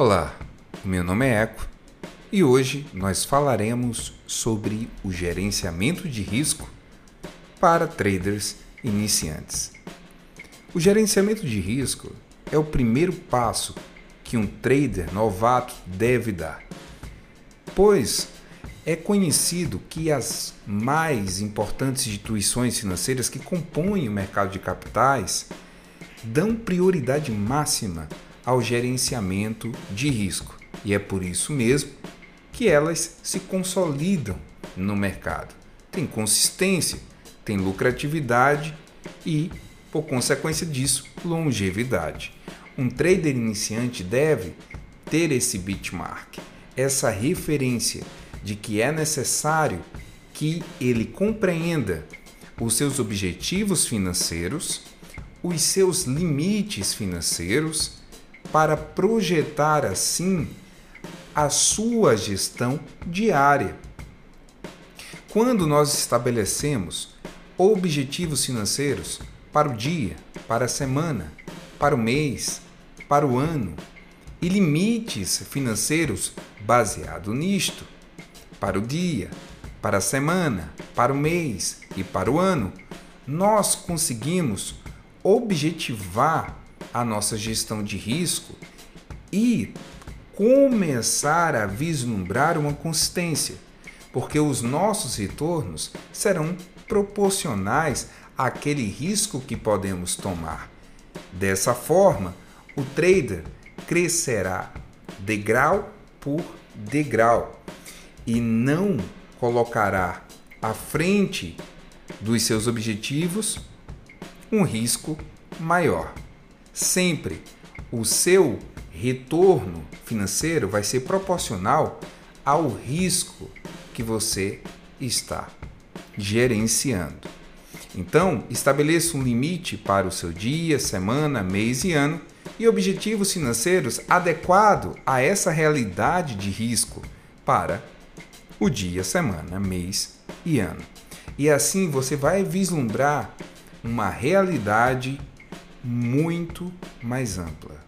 Olá, meu nome é Eco e hoje nós falaremos sobre o gerenciamento de risco para traders iniciantes. O gerenciamento de risco é o primeiro passo que um trader novato deve dar, pois é conhecido que as mais importantes instituições financeiras que compõem o mercado de capitais dão prioridade máxima ao gerenciamento de risco. E é por isso mesmo que elas se consolidam no mercado. Tem consistência, tem lucratividade e, por consequência disso, longevidade. Um trader iniciante deve ter esse benchmark, essa referência de que é necessário que ele compreenda os seus objetivos financeiros, os seus limites financeiros, para projetar assim a sua gestão diária. Quando nós estabelecemos objetivos financeiros para o dia, para a semana, para o mês, para o ano e limites financeiros baseado nisto, para o dia, para a semana, para o mês e para o ano, nós conseguimos objetivar a nossa gestão de risco e começar a vislumbrar uma consistência, porque os nossos retornos serão proporcionais àquele risco que podemos tomar. Dessa forma, o trader crescerá degrau por degrau e não colocará à frente dos seus objetivos um risco maior. Sempre o seu retorno financeiro vai ser proporcional ao risco que você está gerenciando. Então, estabeleça um limite para o seu dia, semana, mês e ano e objetivos financeiros adequado a essa realidade de risco para o dia, semana, mês e ano. E assim você vai vislumbrar uma realidade muito mais ampla.